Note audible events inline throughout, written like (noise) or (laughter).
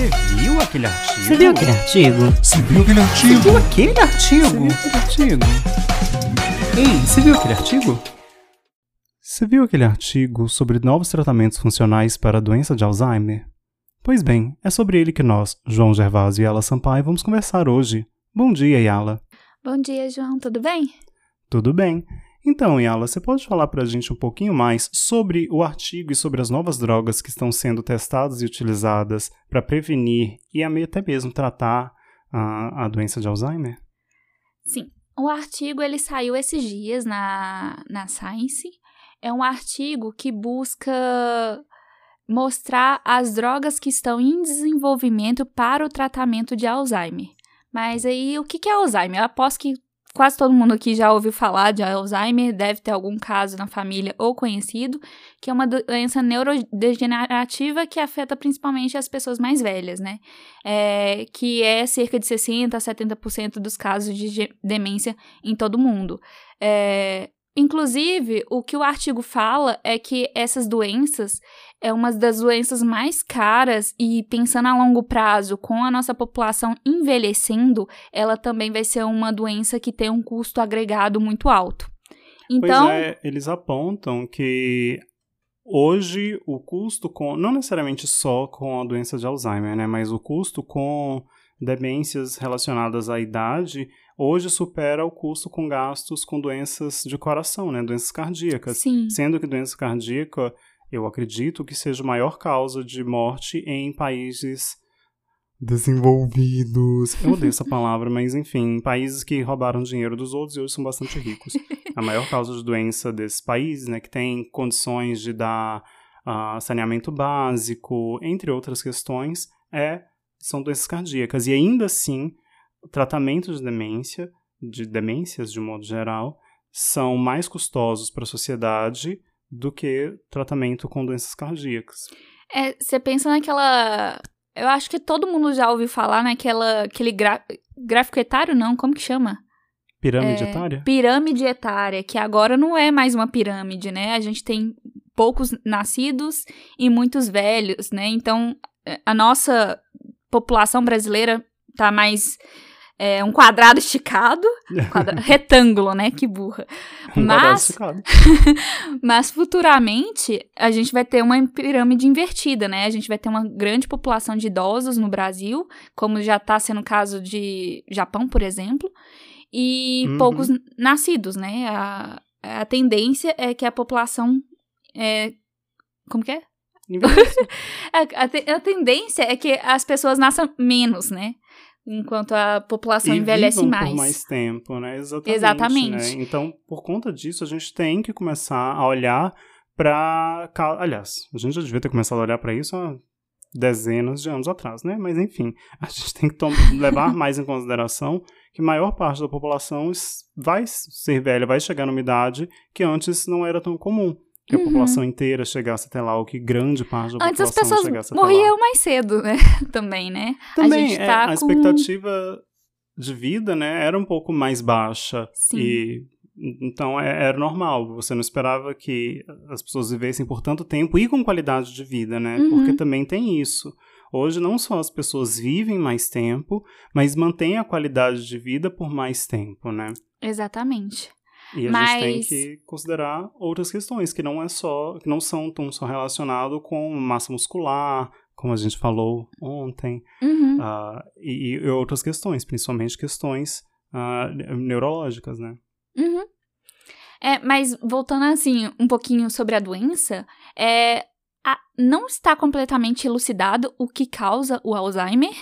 Você viu aquele artigo? Você viu aquele artigo? Você viu aquele Você artigo? viu aquele artigo? Você viu aquele artigo? Ei, você viu aquele artigo? Você viu aquele artigo sobre novos tratamentos funcionais para a doença de Alzheimer? Pois bem, é sobre ele que nós, João Gervásio e Yala Sampaio, vamos conversar hoje. Bom dia, Yala. Bom dia, João, tudo bem? Tudo bem? Então, Yala, você pode falar para a gente um pouquinho mais sobre o artigo e sobre as novas drogas que estão sendo testadas e utilizadas para prevenir e até mesmo tratar a, a doença de Alzheimer? Sim. O artigo ele saiu esses dias na, na Science. É um artigo que busca mostrar as drogas que estão em desenvolvimento para o tratamento de Alzheimer. Mas aí, o que é Alzheimer? Eu aposto que quase todo mundo aqui já ouviu falar de Alzheimer, deve ter algum caso na família ou conhecido, que é uma doença neurodegenerativa que afeta principalmente as pessoas mais velhas, né? É, que é cerca de 60% a 70% dos casos de demência em todo mundo. É, inclusive, o que o artigo fala é que essas doenças é uma das doenças mais caras e pensando a longo prazo, com a nossa população envelhecendo, ela também vai ser uma doença que tem um custo agregado muito alto. Então, Pois é, eles apontam que hoje o custo com, não necessariamente só com a doença de Alzheimer, né, mas o custo com demências relacionadas à idade hoje supera o custo com gastos com doenças de coração, né, doenças cardíacas. sim, Sendo que doença cardíaca, eu acredito que seja a maior causa de morte em países desenvolvidos. Eu odeio essa (laughs) palavra, mas enfim, países que roubaram dinheiro dos outros e hoje são bastante ricos. A maior causa de doença desses países, né, que tem condições de dar ah, saneamento básico, entre outras questões, é são doenças cardíacas. E ainda assim, o tratamento de demência, de demências de um modo geral, são mais custosos para a sociedade do que tratamento com doenças cardíacas. É, você pensa naquela. Eu acho que todo mundo já ouviu falar naquela. Aquele gra- gráfico etário, não? Como que chama? Pirâmide É, etária? Pirâmide etária, que agora não é mais uma pirâmide, né? A gente tem poucos nascidos e muitos velhos, né? Então, é, a nossa população brasileira tá mais. É, um quadrado esticado, quadra- (laughs) retângulo, né? Que burra. Um Mas, (laughs) mas futuramente a gente vai ter uma pirâmide invertida, né? A gente vai ter uma grande população de idosos no Brasil, como já está sendo o caso de Japão, por exemplo, e Uhum. poucos nascidos, né? A, a tendência é que a população é, como que é? Envelhece. (laughs) A, a a tendência é que as pessoas nasçam menos, né? Enquanto a população e envelhece vivam mais. por mais tempo, né? Exatamente. Exatamente. né? Então, por conta disso, a gente tem que começar a olhar para, aliás, a gente já devia ter começado a olhar para isso há dezenas de anos atrás, né? Mas enfim, a gente tem que levar mais em consideração que a maior parte da população vai ser velha, vai chegar numa idade que antes não era tão comum. Que a Uhum. população inteira chegasse até lá, ou que grande parte da Antes as população pessoas chegasse até lá. morriam mais cedo, né? (laughs) Também, né? Também, a gente é, tá a com... expectativa de vida, né, era um pouco mais baixa. Sim. E então é- era normal. Você não esperava que as pessoas vivessem por tanto tempo e com qualidade de vida, né? Uhum. Porque também tem isso. Hoje não só as pessoas vivem mais tempo, mas mantêm a qualidade de vida por mais tempo, né? Exatamente. E a Mas- gente tem que considerar outras questões que não é só, que não são tão só relacionado com massa muscular, como a gente falou ontem, Uhum. ah, e, e outras questões, principalmente questões ah, neurológicas, né? Uhum. É, mas voltando assim um pouquinho sobre a doença, é, a- não está completamente elucidado o que causa o Alzheimer,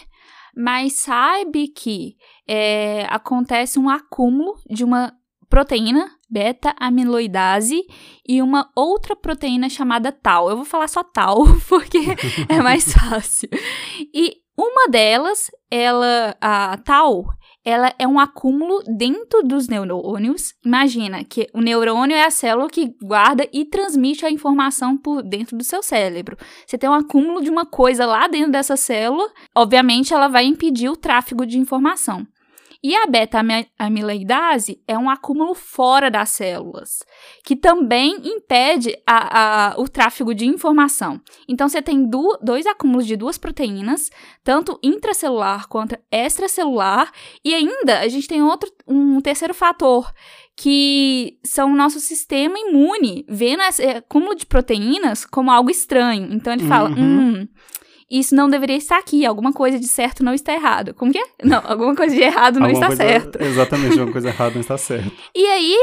mas sabe que é, acontece um acúmulo de uma proteína beta-amiloidase e uma outra proteína chamada tau. Eu vou falar só tau (laughs) porque é mais fácil. E uma delas, ela, a tau, ela é um acúmulo dentro dos neurônios. Imagina que o neurônio é a célula que guarda e transmite a informação por dentro do seu cérebro. Você tem um acúmulo de uma coisa lá dentro dessa célula, obviamente ela vai impedir o tráfego de informação. E a beta-amiloidase é um acúmulo fora das células, que também impede a, a, o tráfego de informação. Então, você tem do, dois acúmulos de duas proteínas, tanto intracelular quanto extracelular, e ainda a gente tem outro, um terceiro fator, que são o nosso sistema imune, vendo esse acúmulo de proteínas como algo estranho. Então, ele fala, Uhum. hum isso não deveria estar aqui, alguma coisa de certo não está errado. Como que é? Não, alguma coisa de errado não está certo. Exatamente, alguma coisa errada não está certa. (laughs) E aí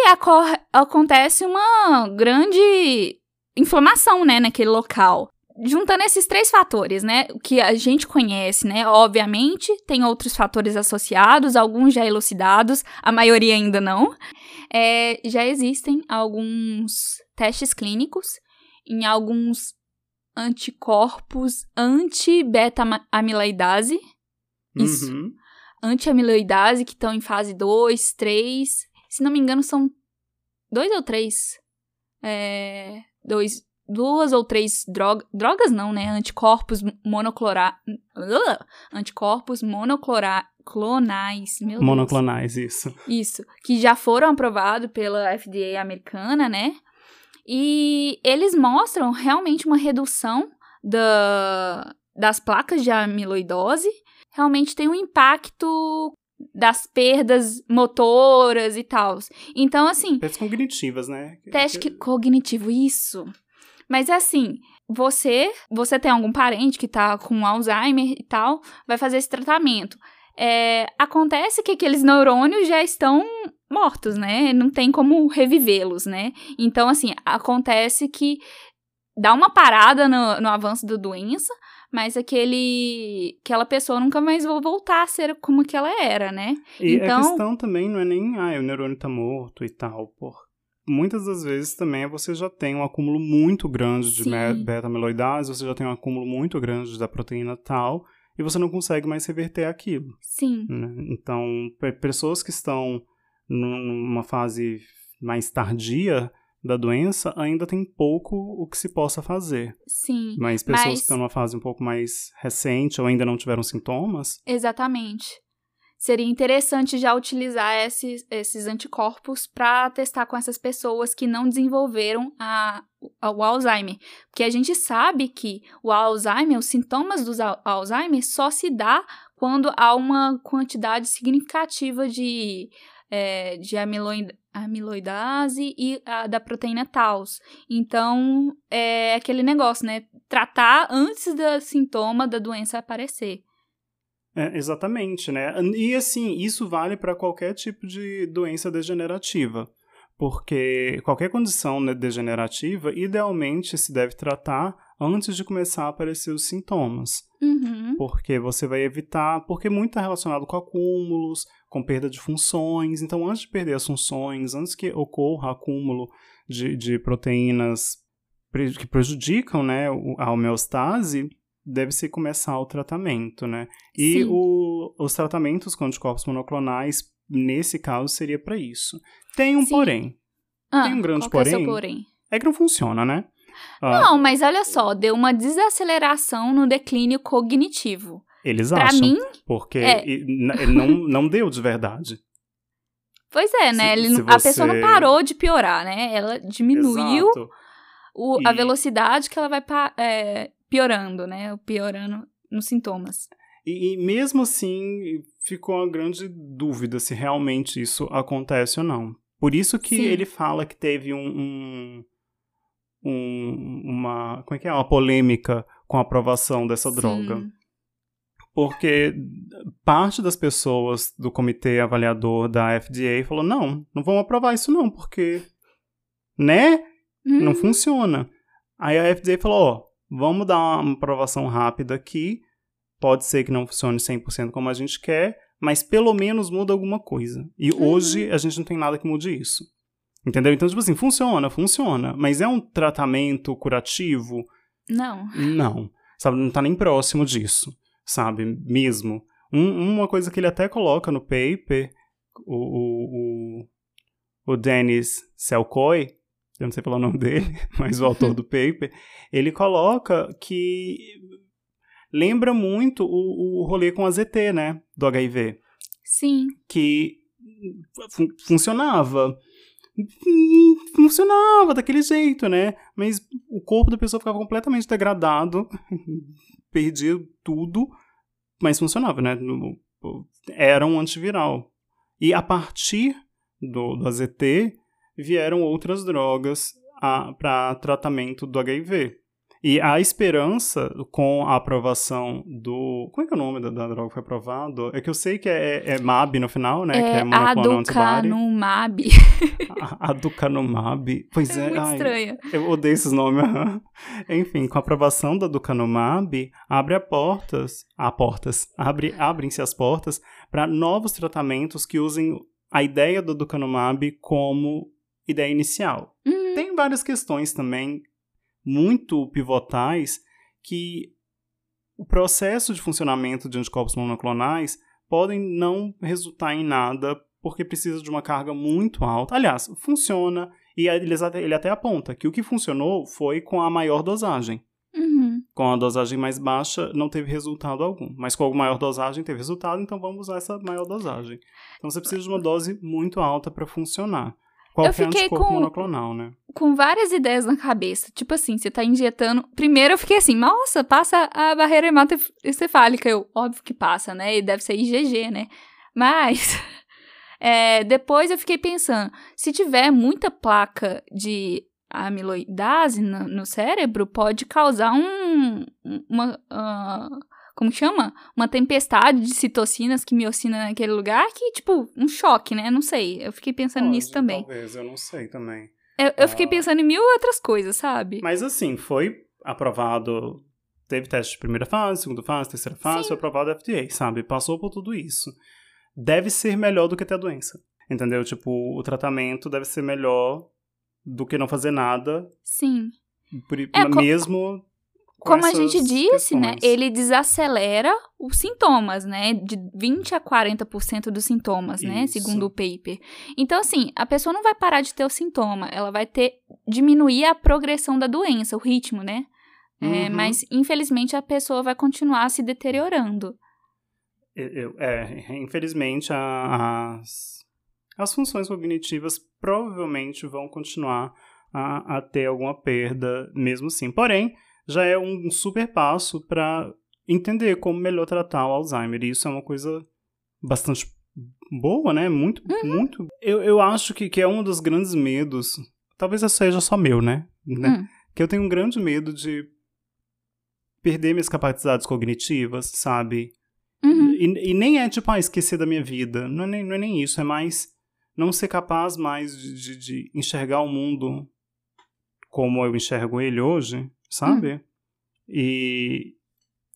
acontece uma grande inflamação, né, naquele local. Juntando esses três fatores, né, que a gente conhece, né, obviamente, tem outros fatores associados, alguns já elucidados, a maioria ainda não. É, já existem alguns testes clínicos em alguns anticorpos anti-beta-amiloidase, Isso. Uhum. anti-amiloidase que estão em fase 2, 3. Se não me engano, são dois ou três. É, dois, duas ou três drogas. Drogas não, né? Anticorpos monoclora, Ugh! Anticorpos monoclora, clonais. Meu Deus. Monoclonais, isso. Isso. Que já foram aprovados pela FDA americana, né? E eles mostram realmente uma redução da, das placas de amiloidose. Realmente tem um impacto das perdas motoras e tal. Então, assim, Pesas cognitivas, né? teste que- cognitivo, isso. Mas assim, você, você tem algum parente que tá com Alzheimer e tal, vai fazer esse tratamento. É, acontece que aqueles neurônios já estão mortos, né? Não tem como revivê-los, né? Então, assim, acontece que dá uma parada no, no avanço da doença, mas aquele, aquela pessoa nunca mais vai voltar a ser como que ela era, né? E Então- a questão também não é nem, ah, o neurônio tá morto e tal, por Muitas das vezes também é você já tem um acúmulo muito grande de beta-amiloidase, você já tem um acúmulo muito grande da proteína tal, e você não consegue mais reverter aquilo. Sim, né? Então, pe- pessoas que estão numa fase mais tardia da doença, ainda tem pouco o que se possa fazer. sim. Mas pessoas Mas- que estão numa fase um pouco mais recente ou ainda não tiveram sintomas, Exatamente. Seria interessante já utilizar esses, esses anticorpos para testar com essas pessoas que não desenvolveram a, a- o Alzheimer. Porque a gente sabe que o Alzheimer, os sintomas do Al- Alzheimer só se dá quando há uma quantidade significativa de, é, de amiloid, amiloidase e a, da proteína Taus. Então, é aquele negócio, né? Tratar antes do sintoma da doença aparecer. É, exatamente, né? E assim, isso vale para qualquer tipo de doença degenerativa. Porque qualquer condição né, degenerativa, idealmente se deve tratar antes de começar a aparecer os sintomas. Uhum. Porque você vai evitar, porque muito está relacionado com acúmulos, com perda de funções. Então, antes de perder as funções, antes que ocorra acúmulo de, de proteínas que prejudicam né, a homeostase, deve-se começar o tratamento, né? E o- os tratamentos com anticorpos monoclonais, nesse caso, seria para isso. Tem um Sim. porém. Ah, Tem um grande é porém. porém? É que não funciona, né? Ah, Não, mas olha só, deu uma desaceleração no declínio cognitivo. Eles Pra acham. mim, Porque é. não, (laughs) não deu de verdade. pois é, né? Se- ele se A pessoa não parou de piorar, né? Ela diminuiu o- a E- velocidade que ela vai é, piorando, né? Piorando nos sintomas. E, e mesmo assim, ficou uma grande dúvida se realmente isso acontece ou não. Por isso que Sim. ele fala que teve um, um- um- uma, como é que é? uma polêmica com a aprovação dessa droga. Porque parte das pessoas do comitê avaliador da FDA falou: não, não vamos aprovar isso não, porque, né? Hum, não funciona. Aí a FDA falou, ó, vamos dar uma aprovação rápida aqui, pode ser que não funcione 100% como a gente quer, mas pelo menos muda alguma coisa. E Uhum. hoje a gente não tem nada que mude isso. Entendeu? Então, tipo assim, funciona, funciona, mas é um tratamento curativo? Não. Não. Sabe, não tá nem próximo disso, sabe? Mesmo. Um- uma coisa que ele até coloca no paper, o, o, o, o Dennis Selkoy, eu não sei falar o nome dele, (laughs) mas o autor do paper, ele coloca que lembra muito o, o rolê com a ZT, né? Do HIV. Sim. que fun- funcionava. Hum, Funcionava daquele jeito, né? Mas o corpo da pessoa ficava completamente degradado, (laughs) perdia tudo, mas funcionava, né? Era um antiviral. E a partir do, do AZT vieram outras drogas para tratamento do HIV. E a esperança com a aprovação do. Como é que é o nome da, da droga que foi aprovado? É que eu sei que é, é MAB no final, né? que é É monoclonal. Aducanumab. Aducanumab. Pois é, É muito ai, estranho. eu odeio esses nomes. Enfim, com a aprovação da Ducanumab, abre a portas, a portas, abre, abrem-se as portas para novos tratamentos que usem a ideia do Ducanumab como ideia inicial. Uhum. Tem várias questões também muito pivotais que o processo de funcionamento de anticorpos monoclonais podem não resultar em nada porque precisa de uma carga muito alta. Aliás, funciona e eles até- ele até aponta que o que funcionou foi com a maior dosagem. Uhum. Com a dosagem mais baixa, não teve resultado algum. Mas com a maior dosagem, teve resultado, então vamos usar essa maior dosagem. Então você precisa de uma dose muito alta para funcionar. Qualquer fiquei com- monoclonal, né? Com várias ideias na cabeça. Tipo assim, você tá injetando. Primeiro eu fiquei assim, nossa, passa a barreira hematoencefálica. Eu, óbvio que passa, né? E deve ser IgG, né? Mas. (laughs) é, depois eu fiquei pensando, se tiver muita placa de amiloidase no, no cérebro, pode causar um. Uma. ah, como chama? Uma tempestade de citocinas que miocina naquele lugar que, tipo, um choque, né? Não sei. Eu fiquei pensando nisso Pode, também. Talvez, eu não sei também. Eu, eu fiquei Ah. pensando em mil outras coisas, sabe? Mas assim, foi aprovado. Teve teste de primeira fase, segunda fase, terceira fase, Sim. foi aprovado da FDA, sabe? Passou por tudo isso. Deve ser melhor do que ter a doença. Entendeu? Tipo, o tratamento deve ser melhor do que não fazer nada, Sim. por, É, mesmo. Com Como a gente disse, né? Ele desacelera os sintomas, né? De 20 a 40% dos sintomas, né? Isso. Segundo o paper. Então, assim, a pessoa não vai parar de ter o sintoma, ela vai ter. diminuir a progressão da doença, o ritmo, né? É, Uhum. mas, infelizmente, a pessoa vai continuar se deteriorando. Eu- é, infelizmente, a- as, as funções cognitivas provavelmente vão continuar a, a ter alguma perda, mesmo assim. Porém, já é um super passo para entender como melhor tratar o Alzheimer. E isso é uma coisa bastante boa, né? Muito, muito. Eu, eu acho que, que é um dos grandes medos. Talvez isso seja só meu, né? né? Hum. Que eu tenho um grande medo de perder minhas capacidades cognitivas, sabe? Uhum. E, e nem é tipo, ah, esquecer da minha vida. Não é nem, não é nem isso. É mais não ser capaz mais de, de, de enxergar o mundo como eu enxergo ele hoje, sabe? E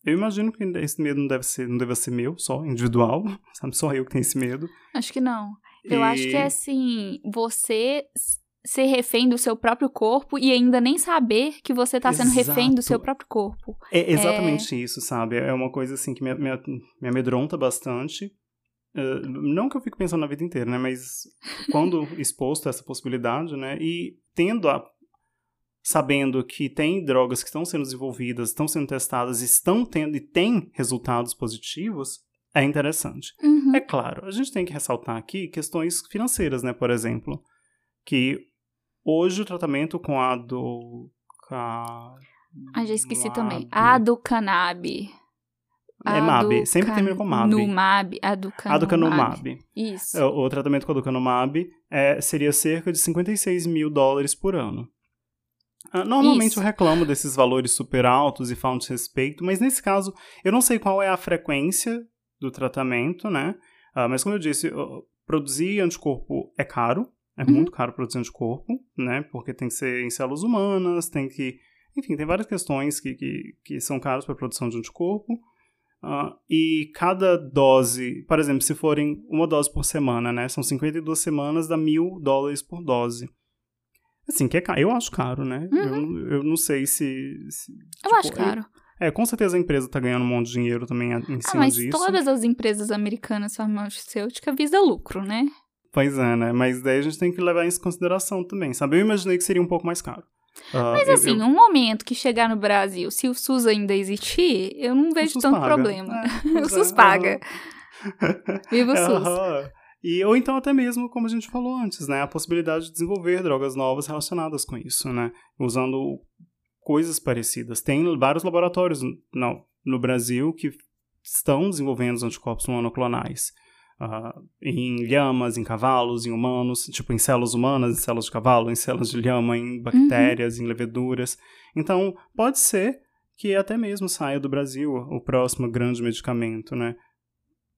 eu imagino que esse medo não deve ser, não deve ser meu, só, individual, (laughs) sabe? Só eu que tenho esse medo. Acho que não. Eu E- acho que é assim, você ser refém do seu próprio corpo e ainda nem saber que você tá sendo refém do Exato. seu próprio corpo. É exatamente isso, sabe? É uma coisa assim que me, me, me amedronta bastante. Eh, não que eu fique pensando na vida inteira, né? Mas quando (laughs) exposto a essa possibilidade, né? E tendo a. Sabendo que tem drogas que estão sendo desenvolvidas, estão sendo testadas, estão tendo e têm resultados positivos, é interessante. Uhum. É claro, a gente tem que ressaltar aqui questões financeiras, né? Por exemplo, que hoje o tratamento com a do. Ah, já esqueci também. Aducanab. É MAB, sempre termina com MAB. Numab, aducanumab. Aducanumab. Isso. O, o tratamento com aducanumab é, seria cerca de 56 mil dólares por ano. Ah, Normalmente Isso. eu reclamo desses valores super altos e falo de respeito, mas nesse caso eu não sei qual é a frequência do tratamento, né? Ah, mas como eu disse, produzir anticorpo é caro, é Uhum. muito caro produzir anticorpo, né? Porque tem que ser em células humanas, tem que. Enfim, tem várias questões que, que, que são caras para a produção de anticorpo. Ah, e cada dose, por exemplo, se forem uma dose por semana, né? São 52 semanas, dá mil dólares por dose. Assim, que é caro. Eu acho caro, né? Eu, eu não sei se. se, Eu tipo, acho caro. É, com certeza a empresa tá ganhando um monte de dinheiro também em Ah, cima mas disso. todas as empresas americanas farmacêuticas visam lucro, né? Pois é, né? Mas daí a gente tem que levar isso em consideração também, sabe? Eu imaginei que seria um pouco mais caro. Ah, Mas eu- assim, eu- um momento que chegar no Brasil, se o SUS ainda existir, eu não vejo tanto paga. problema. É, (laughs) o SUS é, paga. Viva o (laughs) SUS. E, ou então até mesmo, como a gente falou antes, né? A possibilidade de desenvolver drogas novas relacionadas com isso, né? Usando coisas parecidas. Tem vários laboratórios no, no Brasil que estão desenvolvendo os anticorpos monoclonais. Uh, em lhamas, em cavalos, em humanos, tipo em células humanas, em células de cavalo, em células de lhama, em bactérias, uhum. em leveduras. Então, pode ser que até mesmo saia do Brasil o próximo grande medicamento, né,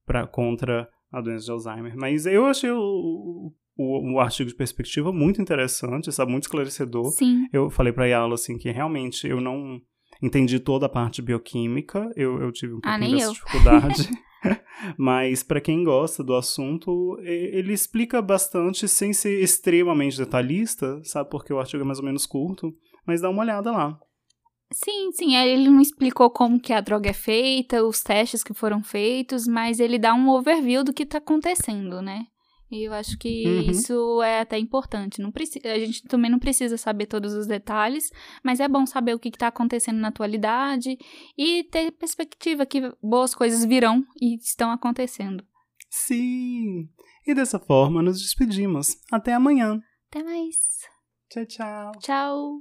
pra, contra a doença de Alzheimer. Mas eu achei o, o, o artigo de perspectiva muito interessante, sabe, muito esclarecedor. Sim. Eu falei para ela assim que realmente eu não entendi toda a parte bioquímica, eu, eu tive um ah, pouquinho ah, dessa eu. dificuldade. (laughs) (laughs) Mas para quem gosta do assunto, ele explica bastante sem ser extremamente detalhista, sabe? Porque o artigo é mais ou menos curto, mas dá uma olhada lá. Sim, sim, é, ele não explicou como que a droga é feita, os testes que foram feitos, mas ele dá um overview do que está acontecendo, né? E eu acho que uhum. isso é até importante. Não precisa, a gente também não precisa saber todos os detalhes, mas é bom saber o que está acontecendo na atualidade e ter perspectiva que boas coisas virão e estão acontecendo. Sim! E dessa forma nos despedimos. Até amanhã. Até mais. Tchau, tchau. Tchau.